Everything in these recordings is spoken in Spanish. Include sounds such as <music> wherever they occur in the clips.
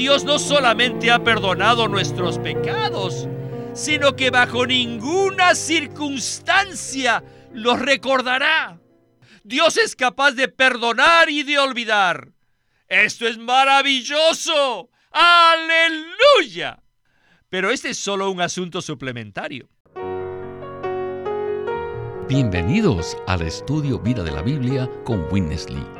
Dios no solamente ha perdonado nuestros pecados, sino que bajo ninguna circunstancia los recordará. Dios es capaz de perdonar y de olvidar. Esto es maravilloso. Aleluya. Pero este es solo un asunto suplementario. Bienvenidos al estudio Vida de la Biblia con Witness Lee.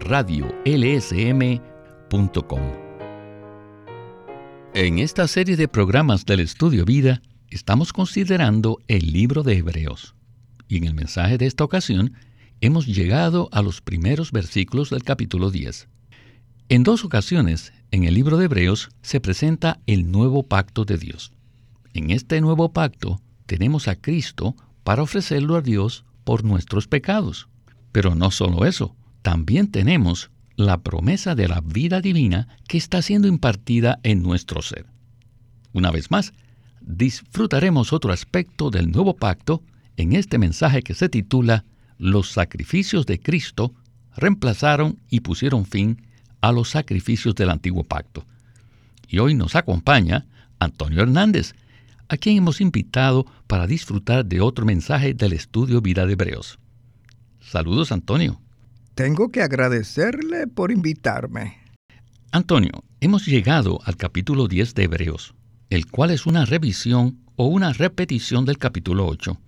radiolsm.com. En esta serie de programas del Estudio Vida, estamos considerando el libro de Hebreos. Y en el mensaje de esta ocasión, hemos llegado a los primeros versículos del capítulo 10. En dos ocasiones, en el libro de Hebreos, se presenta el nuevo pacto de Dios. En este nuevo pacto tenemos a Cristo para ofrecerlo a Dios por nuestros pecados. Pero no solo eso, también tenemos la promesa de la vida divina que está siendo impartida en nuestro ser. Una vez más, disfrutaremos otro aspecto del nuevo pacto en este mensaje que se titula Los sacrificios de Cristo reemplazaron y pusieron fin a los sacrificios del antiguo pacto. Y hoy nos acompaña Antonio Hernández, a quien hemos invitado para disfrutar de otro mensaje del estudio Vida de Hebreos. Saludos, Antonio. Tengo que agradecerle por invitarme. Antonio, hemos llegado al capítulo 10 de Hebreos, el cual es una revisión o una repetición del capítulo 8.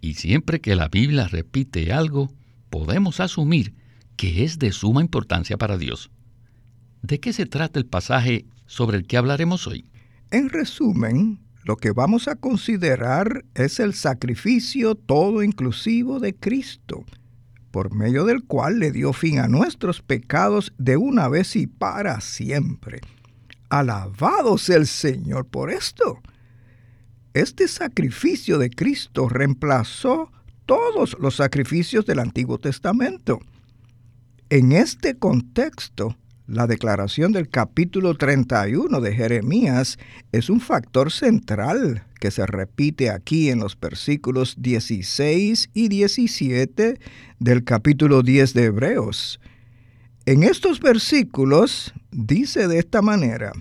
Y siempre que la Biblia repite algo, podemos asumir que es de suma importancia para Dios. ¿De qué se trata el pasaje sobre el que hablaremos hoy? En resumen, lo que vamos a considerar es el sacrificio todo inclusivo de Cristo, por medio del cual le dio fin a nuestros pecados de una vez y para siempre. Alabado sea el Señor por esto. Este sacrificio de Cristo reemplazó todos los sacrificios del Antiguo Testamento. En este contexto, la declaración del capítulo 31 de Jeremías es un factor central que se repite aquí en los versículos 16 y 17 del capítulo 10 de Hebreos. En estos versículos dice de esta manera,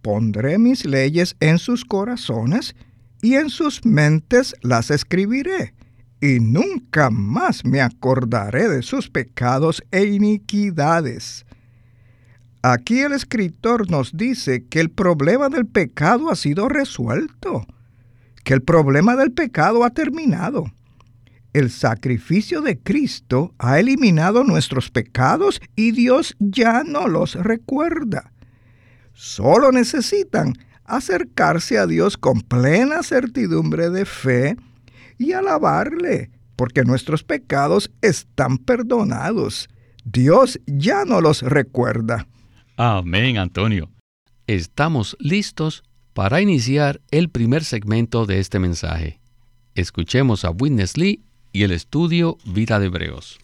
Pondré mis leyes en sus corazones y en sus mentes las escribiré, y nunca más me acordaré de sus pecados e iniquidades Aquí el escritor nos dice que el problema del pecado ha sido resuelto, que el problema del pecado ha terminado. El sacrificio de Cristo ha eliminado nuestros pecados y Dios ya no los recuerda. Solo necesitan acercarse a Dios con plena certidumbre de fe y alabarle, porque nuestros pecados están perdonados. Dios ya no los recuerda. Amén, Antonio. Estamos listos para iniciar el primer segmento de este mensaje. Escuchemos a Witness Lee y el estudio Vida de Hebreos.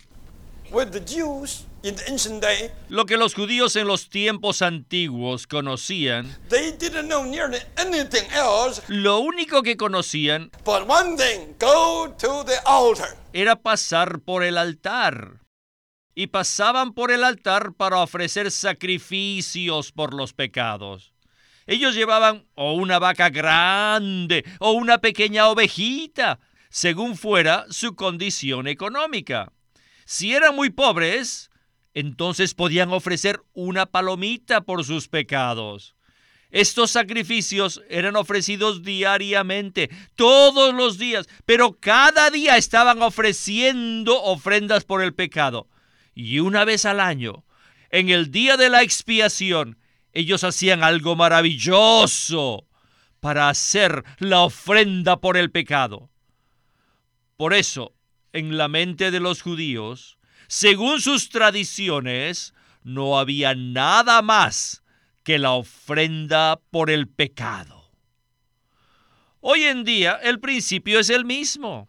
Lo que los judíos en los tiempos antiguos conocían, lo único que conocían era pasar por el altar y pasaban por el altar para ofrecer sacrificios por los pecados. Ellos llevaban o una vaca grande o una pequeña ovejita, según fuera su condición económica. Si eran muy pobres, entonces podían ofrecer una palomita por sus pecados. Estos sacrificios eran ofrecidos diariamente, todos los días, pero cada día estaban ofreciendo ofrendas por el pecado y una vez al año, en el día de la expiación, ellos hacían algo maravilloso para hacer la ofrenda por el pecado. Por eso, en la mente de los judíos, según sus tradiciones, no había nada más que la ofrenda por el pecado. Hoy en día el principio es el mismo.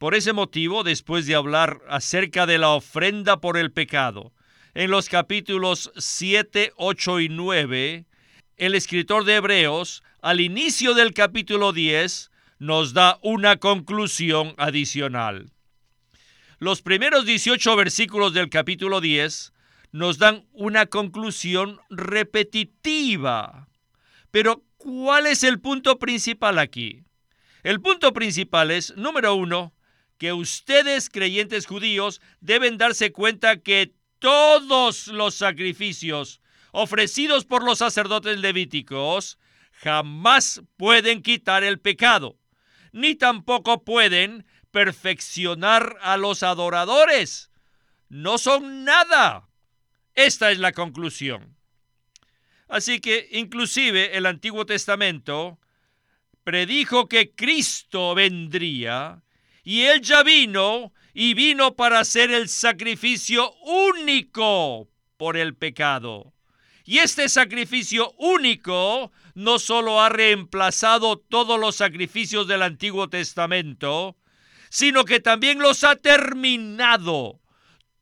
Por ese motivo, después de hablar acerca de la ofrenda por el pecado, en los capítulos 7, 8 y 9, el escritor de Hebreos, al inicio del capítulo 10, nos da una conclusión adicional. Los primeros 18 versículos del capítulo 10 nos dan una conclusión repetitiva. Pero, ¿cuál es el punto principal aquí? El punto principal es, número uno, que ustedes, creyentes judíos, deben darse cuenta que todos los sacrificios ofrecidos por los sacerdotes levíticos jamás pueden quitar el pecado, ni tampoco pueden perfeccionar a los adoradores. No son nada. Esta es la conclusión. Así que inclusive el Antiguo Testamento predijo que Cristo vendría y él ya vino y vino para ser el sacrificio único por el pecado. Y este sacrificio único no solo ha reemplazado todos los sacrificios del Antiguo Testamento, sino que también los ha terminado.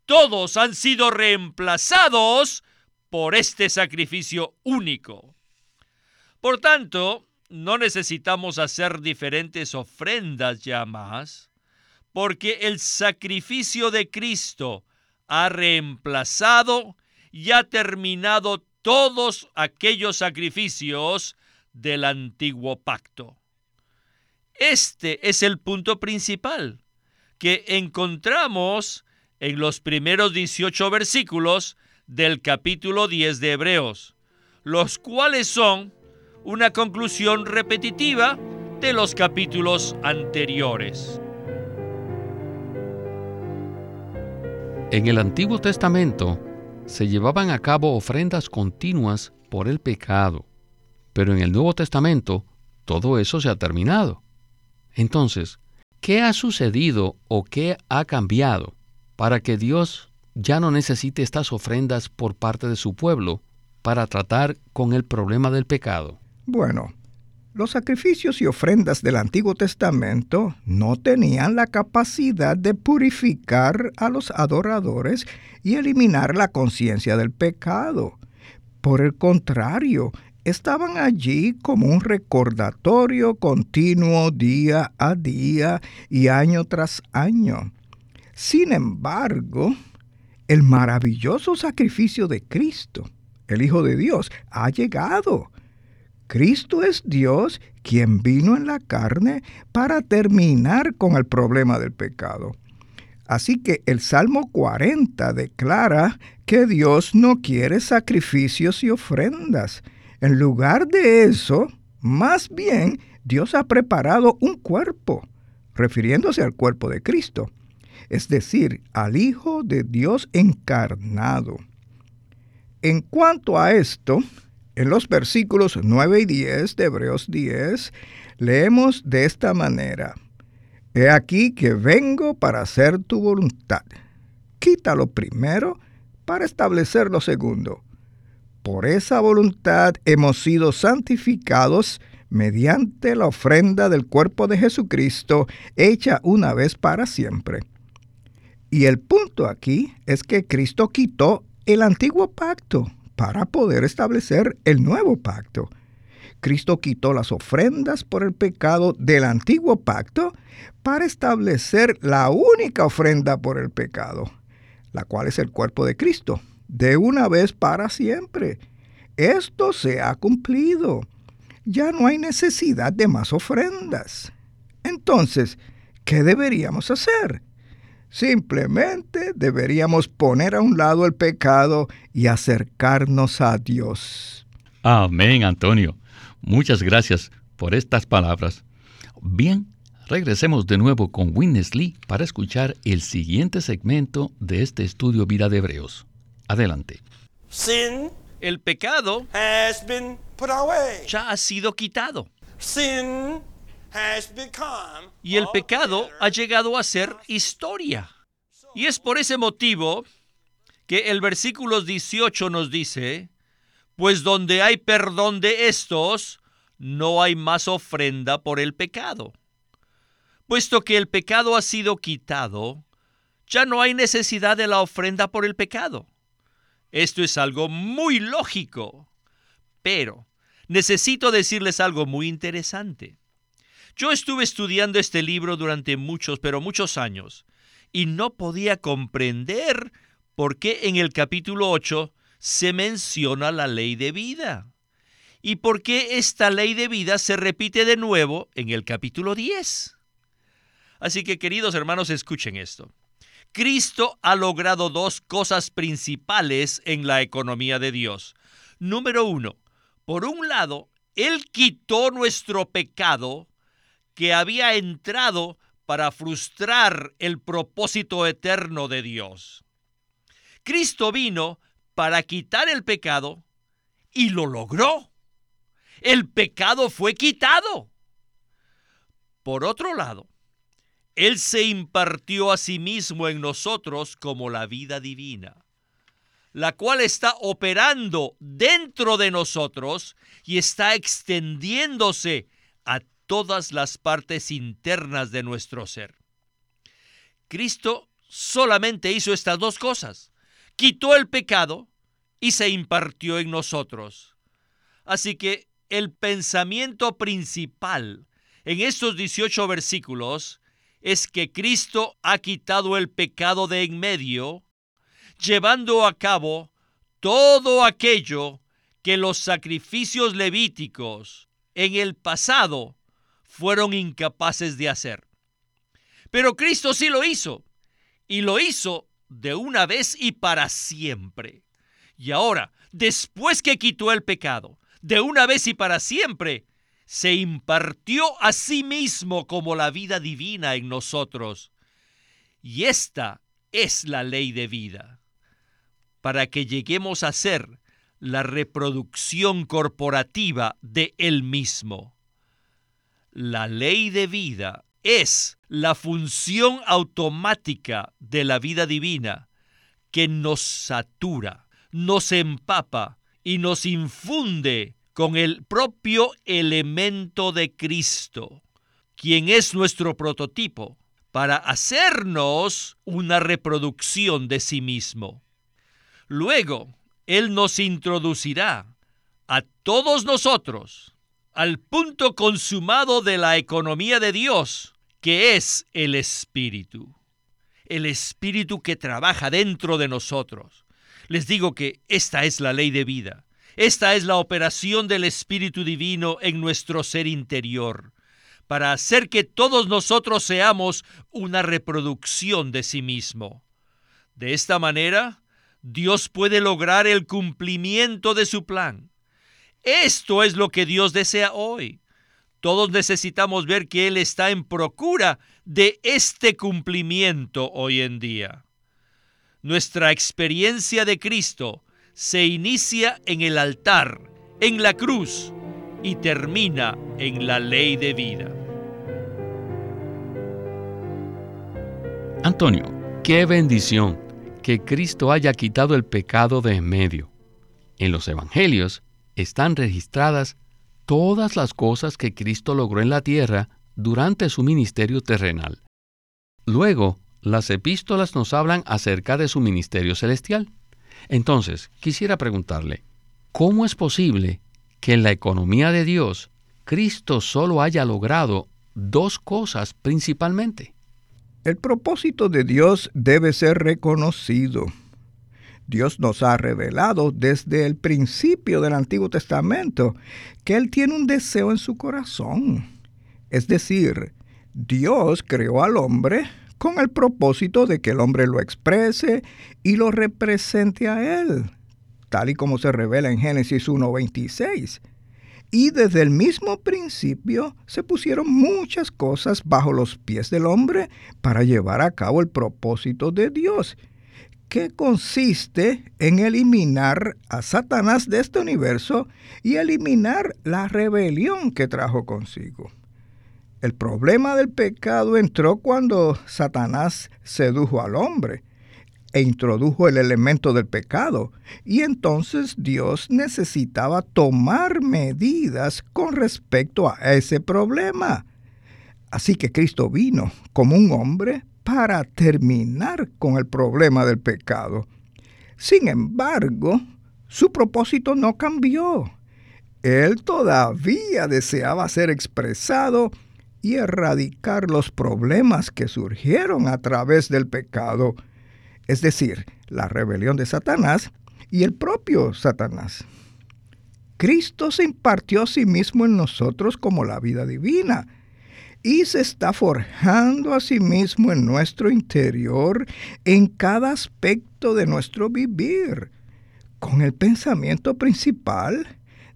Todos han sido reemplazados por este sacrificio único. Por tanto, no necesitamos hacer diferentes ofrendas ya más, porque el sacrificio de Cristo ha reemplazado y ha terminado todos aquellos sacrificios del antiguo pacto. Este es el punto principal que encontramos en los primeros 18 versículos del capítulo 10 de Hebreos, los cuales son una conclusión repetitiva de los capítulos anteriores. En el Antiguo Testamento se llevaban a cabo ofrendas continuas por el pecado, pero en el Nuevo Testamento todo eso se ha terminado. Entonces, ¿qué ha sucedido o qué ha cambiado para que Dios ya no necesite estas ofrendas por parte de su pueblo para tratar con el problema del pecado? Bueno, los sacrificios y ofrendas del Antiguo Testamento no tenían la capacidad de purificar a los adoradores y eliminar la conciencia del pecado. Por el contrario, estaban allí como un recordatorio continuo día a día y año tras año. Sin embargo, el maravilloso sacrificio de Cristo, el Hijo de Dios, ha llegado Cristo es Dios quien vino en la carne para terminar con el problema del pecado. Así que el Salmo 40 declara que Dios no quiere sacrificios y ofrendas. En lugar de eso, más bien Dios ha preparado un cuerpo, refiriéndose al cuerpo de Cristo, es decir, al Hijo de Dios encarnado. En cuanto a esto, en los versículos 9 y 10 de Hebreos 10 leemos de esta manera, He aquí que vengo para hacer tu voluntad. Quita lo primero para establecer lo segundo. Por esa voluntad hemos sido santificados mediante la ofrenda del cuerpo de Jesucristo hecha una vez para siempre. Y el punto aquí es que Cristo quitó el antiguo pacto para poder establecer el nuevo pacto. Cristo quitó las ofrendas por el pecado del antiguo pacto para establecer la única ofrenda por el pecado, la cual es el cuerpo de Cristo, de una vez para siempre. Esto se ha cumplido. Ya no hay necesidad de más ofrendas. Entonces, ¿qué deberíamos hacer? Simplemente deberíamos poner a un lado el pecado y acercarnos a Dios. Amén, Antonio. Muchas gracias por estas palabras. Bien, regresemos de nuevo con Winnesley para escuchar el siguiente segmento de este estudio Vida de Hebreos. Adelante. Sin, el pecado has been put away. ya ha sido quitado. Sin y el pecado ha llegado a ser historia. Y es por ese motivo que el versículo 18 nos dice, Pues donde hay perdón de estos, no hay más ofrenda por el pecado. Puesto que el pecado ha sido quitado, ya no hay necesidad de la ofrenda por el pecado. Esto es algo muy lógico. Pero necesito decirles algo muy interesante. Yo estuve estudiando este libro durante muchos, pero muchos años, y no podía comprender por qué en el capítulo 8 se menciona la ley de vida. ¿Y por qué esta ley de vida se repite de nuevo en el capítulo 10? Así que queridos hermanos, escuchen esto. Cristo ha logrado dos cosas principales en la economía de Dios. Número uno, por un lado, Él quitó nuestro pecado que había entrado para frustrar el propósito eterno de Dios. Cristo vino para quitar el pecado y lo logró. El pecado fue quitado. Por otro lado, Él se impartió a sí mismo en nosotros como la vida divina, la cual está operando dentro de nosotros y está extendiéndose todas las partes internas de nuestro ser. Cristo solamente hizo estas dos cosas. Quitó el pecado y se impartió en nosotros. Así que el pensamiento principal en estos 18 versículos es que Cristo ha quitado el pecado de en medio, llevando a cabo todo aquello que los sacrificios levíticos en el pasado fueron incapaces de hacer. Pero Cristo sí lo hizo, y lo hizo de una vez y para siempre. Y ahora, después que quitó el pecado, de una vez y para siempre, se impartió a sí mismo como la vida divina en nosotros. Y esta es la ley de vida, para que lleguemos a ser la reproducción corporativa de Él mismo. La ley de vida es la función automática de la vida divina que nos satura, nos empapa y nos infunde con el propio elemento de Cristo, quien es nuestro prototipo, para hacernos una reproducción de sí mismo. Luego, Él nos introducirá a todos nosotros al punto consumado de la economía de Dios, que es el Espíritu. El Espíritu que trabaja dentro de nosotros. Les digo que esta es la ley de vida. Esta es la operación del Espíritu Divino en nuestro ser interior, para hacer que todos nosotros seamos una reproducción de sí mismo. De esta manera, Dios puede lograr el cumplimiento de su plan esto es lo que Dios desea hoy. Todos necesitamos ver que Él está en procura de este cumplimiento hoy en día. Nuestra experiencia de Cristo se inicia en el altar, en la cruz, y termina en la ley de vida. Antonio, qué bendición que Cristo haya quitado el pecado de en medio. En los Evangelios están registradas todas las cosas que Cristo logró en la tierra durante su ministerio terrenal. Luego, las epístolas nos hablan acerca de su ministerio celestial. Entonces, quisiera preguntarle, ¿cómo es posible que en la economía de Dios Cristo solo haya logrado dos cosas principalmente? El propósito de Dios debe ser reconocido. Dios nos ha revelado desde el principio del Antiguo Testamento que Él tiene un deseo en su corazón. Es decir, Dios creó al hombre con el propósito de que el hombre lo exprese y lo represente a Él, tal y como se revela en Génesis 1.26. Y desde el mismo principio se pusieron muchas cosas bajo los pies del hombre para llevar a cabo el propósito de Dios que consiste en eliminar a Satanás de este universo y eliminar la rebelión que trajo consigo. El problema del pecado entró cuando Satanás sedujo al hombre. e introdujo el elemento del pecado, y entonces Dios necesitaba tomar medidas con respecto a ese problema. Así que Cristo vino como un hombre para terminar con el problema del pecado. Sin embargo, su propósito no cambió. Él todavía deseaba ser expresado y erradicar los problemas que surgieron a través del pecado, es decir, la rebelión de Satanás y el propio Satanás. Cristo se impartió a sí mismo en nosotros como la vida divina y se está forjando a sí mismo en nuestro interior en cada aspecto de nuestro vivir, con el pensamiento principal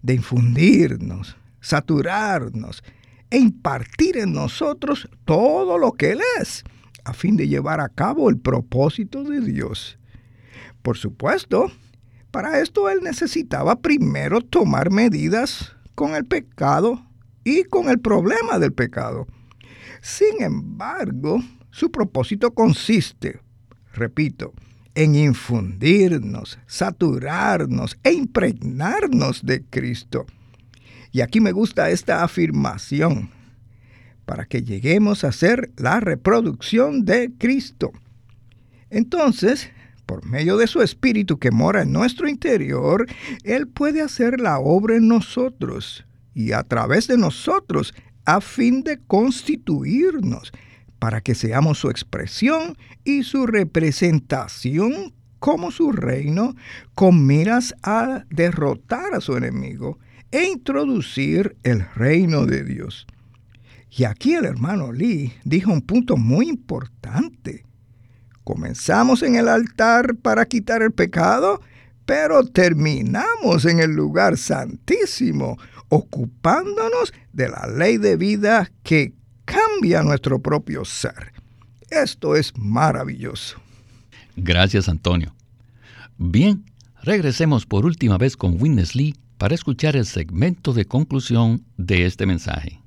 de infundirnos, saturarnos e impartir en nosotros todo lo que Él es, a fin de llevar a cabo el propósito de Dios. Por supuesto, para esto Él necesitaba primero tomar medidas con el pecado y con el problema del pecado. Sin embargo, su propósito consiste, repito, en infundirnos, saturarnos e impregnarnos de Cristo. Y aquí me gusta esta afirmación, para que lleguemos a ser la reproducción de Cristo. Entonces, por medio de su Espíritu que mora en nuestro interior, Él puede hacer la obra en nosotros y a través de nosotros a fin de constituirnos para que seamos su expresión y su representación como su reino, con miras a derrotar a su enemigo e introducir el reino de Dios. Y aquí el hermano Lee dijo un punto muy importante. Comenzamos en el altar para quitar el pecado, pero terminamos en el lugar santísimo, ocupándonos de la ley de vida que cambia nuestro propio ser. Esto es maravilloso. Gracias, Antonio. Bien, regresemos por última vez con Witness Lee para escuchar el segmento de conclusión de este mensaje.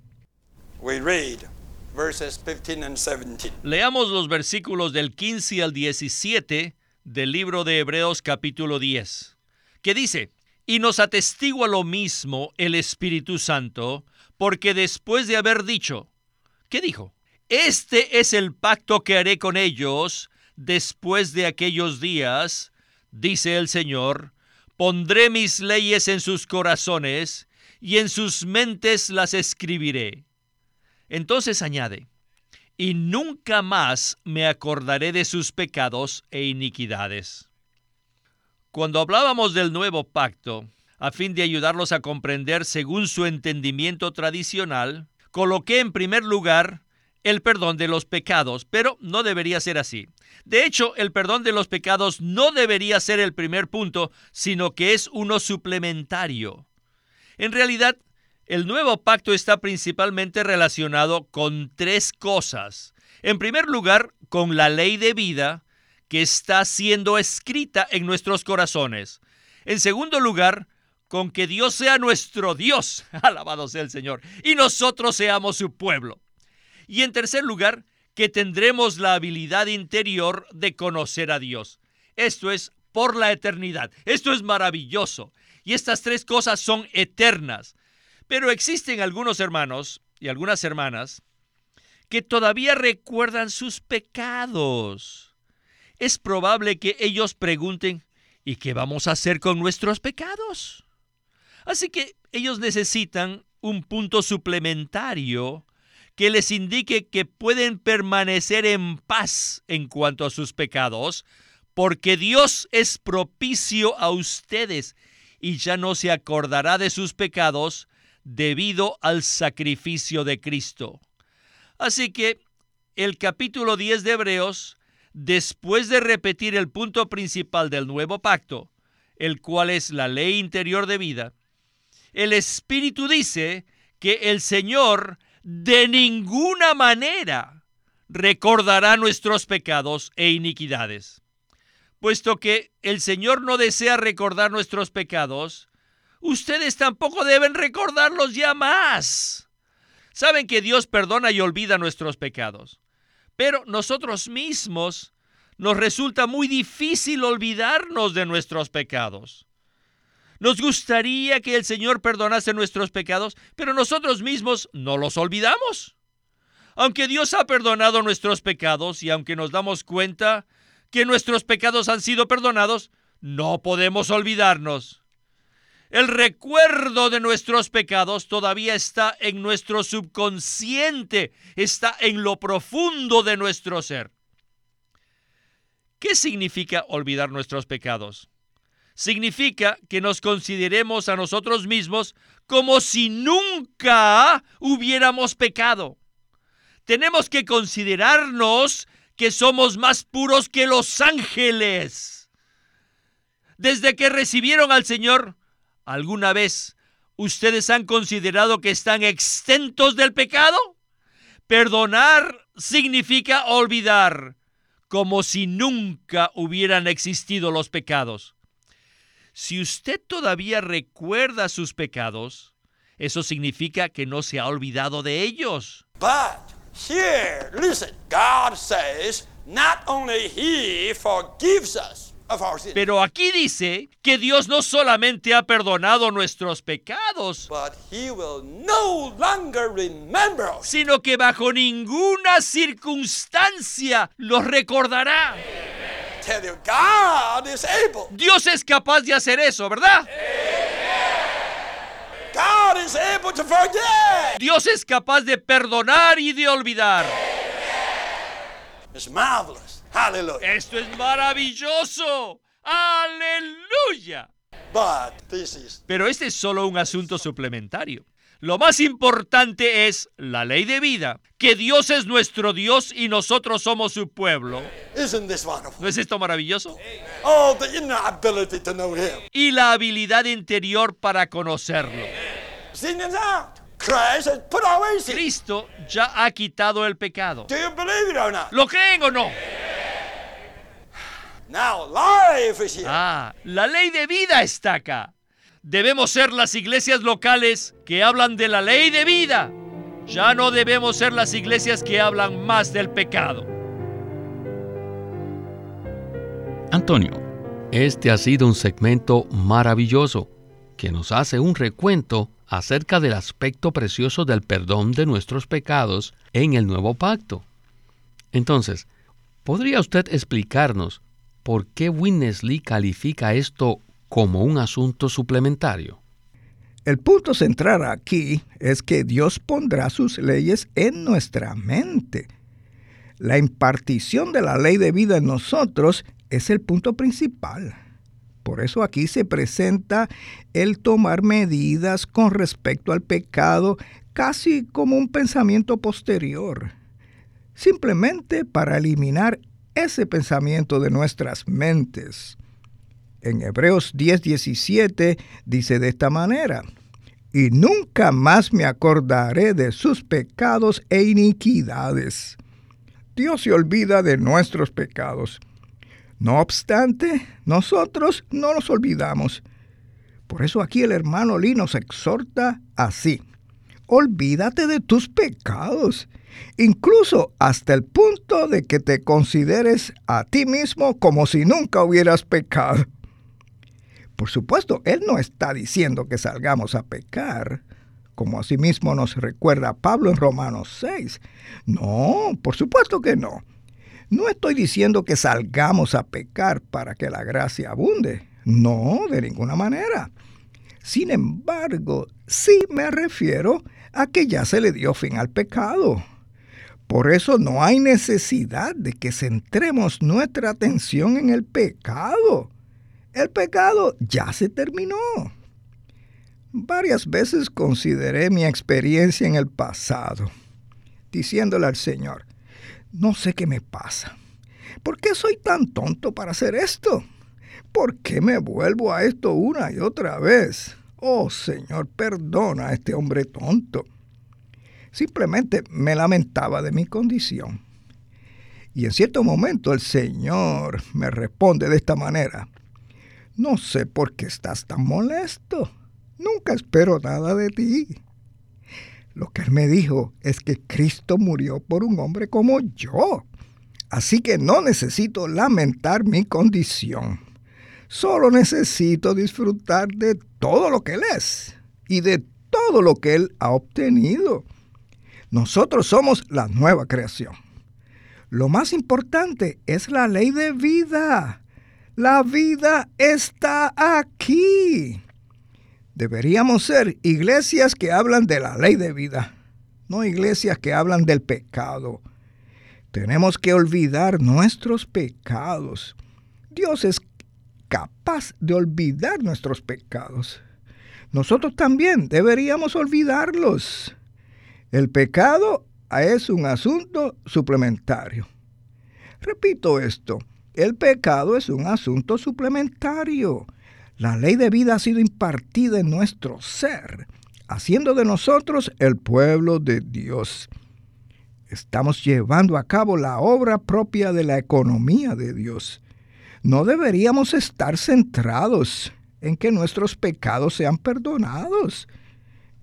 Leamos los versículos del 15 al 17 del libro de Hebreos capítulo 10, que dice, y nos atestigua lo mismo el Espíritu Santo, porque después de haber dicho, ¿qué dijo? Este es el pacto que haré con ellos después de aquellos días, dice el Señor, pondré mis leyes en sus corazones y en sus mentes las escribiré. Entonces añade, y nunca más me acordaré de sus pecados e iniquidades. Cuando hablábamos del nuevo pacto, a fin de ayudarlos a comprender según su entendimiento tradicional, coloqué en primer lugar el perdón de los pecados, pero no debería ser así. De hecho, el perdón de los pecados no debería ser el primer punto, sino que es uno suplementario. En realidad, el nuevo pacto está principalmente relacionado con tres cosas. En primer lugar, con la ley de vida, que está siendo escrita en nuestros corazones. En segundo lugar, con que Dios sea nuestro Dios, <laughs> alabado sea el Señor, y nosotros seamos su pueblo. Y en tercer lugar, que tendremos la habilidad interior de conocer a Dios. Esto es por la eternidad. Esto es maravilloso. Y estas tres cosas son eternas. Pero existen algunos hermanos y algunas hermanas que todavía recuerdan sus pecados es probable que ellos pregunten, ¿y qué vamos a hacer con nuestros pecados? Así que ellos necesitan un punto suplementario que les indique que pueden permanecer en paz en cuanto a sus pecados, porque Dios es propicio a ustedes y ya no se acordará de sus pecados debido al sacrificio de Cristo. Así que el capítulo 10 de Hebreos después de repetir el punto principal del nuevo pacto, el cual es la ley interior de vida, el Espíritu dice que el Señor de ninguna manera recordará nuestros pecados e iniquidades. Puesto que el Señor no desea recordar nuestros pecados, ustedes tampoco deben recordarlos ya más. Saben que Dios perdona y olvida nuestros pecados. Pero nosotros mismos nos resulta muy difícil olvidarnos de nuestros pecados. Nos gustaría que el Señor perdonase nuestros pecados, pero nosotros mismos no los olvidamos. Aunque Dios ha perdonado nuestros pecados y aunque nos damos cuenta que nuestros pecados han sido perdonados, no podemos olvidarnos. El recuerdo de nuestros pecados todavía está en nuestro subconsciente, está en lo profundo de nuestro ser. ¿Qué significa olvidar nuestros pecados? Significa que nos consideremos a nosotros mismos como si nunca hubiéramos pecado. Tenemos que considerarnos que somos más puros que los ángeles. Desde que recibieron al Señor, ¿alguna vez ustedes han considerado que están exentos del pecado? Perdonar significa olvidar como si nunca hubieran existido los pecados. Si usted todavía recuerda sus pecados, eso significa que no se ha olvidado de ellos. But here, listen, God says not only He forgives us Pero aquí dice que Dios no solamente ha perdonado nuestros pecados, sino que bajo ninguna circunstancia los recordará. Dios es capaz de hacer eso, ¿verdad? Dios es capaz de perdonar y de olvidar. It's marvelous. Hallelujah. Esto es maravilloso. Aleluya. But this is Pero este es solo un asunto suplementario. Lo más importante es la ley de vida, que Dios es nuestro Dios y nosotros somos su pueblo. isn't this wonderful? ¿No es esto maravilloso? Oh, the inner ability to know Him. Y la habilidad interior para conocerlo. Cristo ya ha quitado el pecado. Do you believe it or not? ¿Lo creen o no? Now life is here. Ah, la ley de vida está acá. Debemos ser las iglesias locales que hablan de la ley de vida. Ya no debemos ser las iglesias que hablan más del pecado. Antonio, este ha sido un segmento maravilloso que nos hace un recuento acerca del aspecto precioso del perdón de nuestros pecados en el nuevo pacto. Entonces, ¿podría usted explicarnos por qué Winnesley califica esto como un asunto suplementario? El punto central aquí es que Dios pondrá sus leyes en nuestra mente. La impartición de la ley de vida en nosotros es el punto principal. Por eso aquí se presenta el tomar medidas con respecto al pecado casi como un pensamiento posterior, simplemente para eliminar ese pensamiento de nuestras mentes. En Hebreos 10:17 dice de esta manera, y nunca más me acordaré de sus pecados e iniquidades. Dios se olvida de nuestros pecados. No obstante, nosotros no nos olvidamos. Por eso aquí el hermano Lee nos exhorta así. Olvídate de tus pecados, incluso hasta el punto de que te consideres a ti mismo como si nunca hubieras pecado. Por supuesto, Él no está diciendo que salgamos a pecar, como asimismo nos recuerda Pablo en Romanos 6. No, por supuesto que no. No estoy diciendo que salgamos a pecar para que la gracia abunde. No, de ninguna manera. Sin embargo, sí me refiero a que ya se le dio fin al pecado. Por eso no hay necesidad de que centremos nuestra atención en el pecado. El pecado ya se terminó. Varias veces consideré mi experiencia en el pasado, diciéndole al Señor, no sé qué me pasa. ¿Por qué soy tan tonto para hacer esto? ¿Por qué me vuelvo a esto una y otra vez? Oh Señor, perdona a este hombre tonto. Simplemente me lamentaba de mi condición. Y en cierto momento el Señor me responde de esta manera. No sé por qué estás tan molesto. Nunca espero nada de ti. Lo que él me dijo es que Cristo murió por un hombre como yo. Así que no necesito lamentar mi condición. Solo necesito disfrutar de todo lo que Él es y de todo lo que Él ha obtenido. Nosotros somos la nueva creación. Lo más importante es la ley de vida. La vida está aquí. Deberíamos ser iglesias que hablan de la ley de vida, no iglesias que hablan del pecado. Tenemos que olvidar nuestros pecados. Dios es capaz de olvidar nuestros pecados. Nosotros también deberíamos olvidarlos. El pecado es un asunto suplementario. Repito esto, el pecado es un asunto suplementario. La ley de vida ha sido impartida en nuestro ser, haciendo de nosotros el pueblo de Dios. Estamos llevando a cabo la obra propia de la economía de Dios. No deberíamos estar centrados en que nuestros pecados sean perdonados.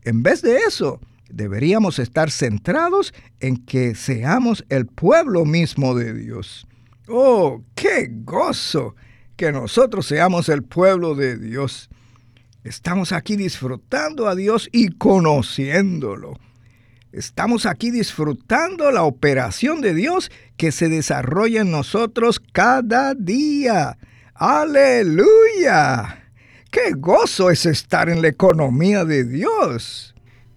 En vez de eso, deberíamos estar centrados en que seamos el pueblo mismo de Dios. ¡Oh, qué gozo! Que nosotros seamos el pueblo de Dios. Estamos aquí disfrutando a Dios y conociéndolo. Estamos aquí disfrutando la operación de Dios que se desarrolla en nosotros cada día. Aleluya. Qué gozo es estar en la economía de Dios.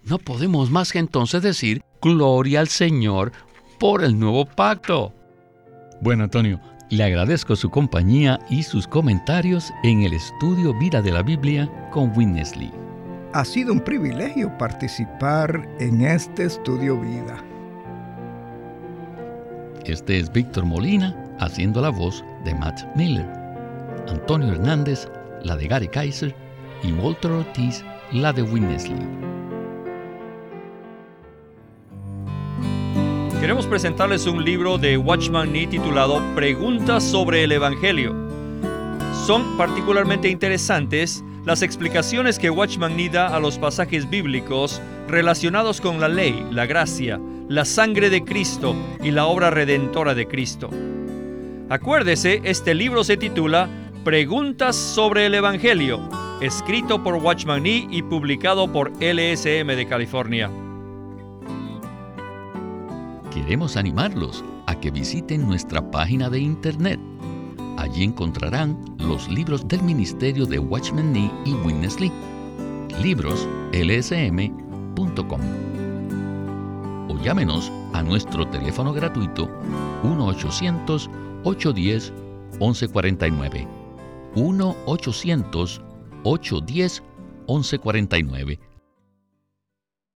No podemos más que entonces decir gloria al Señor por el nuevo pacto. Bueno, Antonio, le agradezco su compañía y sus comentarios en el estudio Vida de la Biblia con Witness Lee. Ha sido un privilegio participar en este estudio vida. Este es Víctor Molina haciendo la voz de Matt Miller, Antonio Hernández la de Gary Kaiser y Walter Ortiz la de Winnesley. Queremos presentarles un libro de Watchman Nee titulado Preguntas sobre el Evangelio. Son particularmente interesantes las explicaciones que Watchman Nee da a los pasajes bíblicos relacionados con la ley, la gracia, la sangre de Cristo y la obra redentora de Cristo. Acuérdese, este libro se titula Preguntas sobre el Evangelio, escrito por Watchman Nee y publicado por LSM de California. Queremos animarlos a que visiten nuestra página de internet Allí encontrarán los libros del Ministerio de Watchman Nee y Witness Lee. Libroslsm.com. O llámenos a nuestro teléfono gratuito 1-800-810-1149. 1-800-810-1149